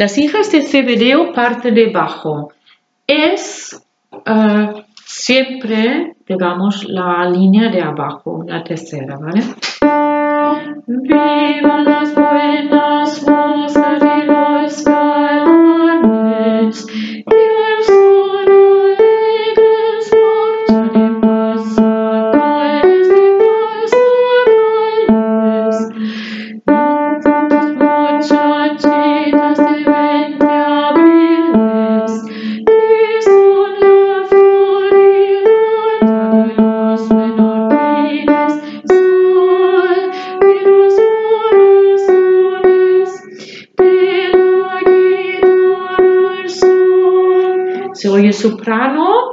Las hijas de Zebedeo parte de bajo. Es eh, siempre, digamos, la línea de abajo, la tercera, ¿vale? Viva las buenas Zoe Soprano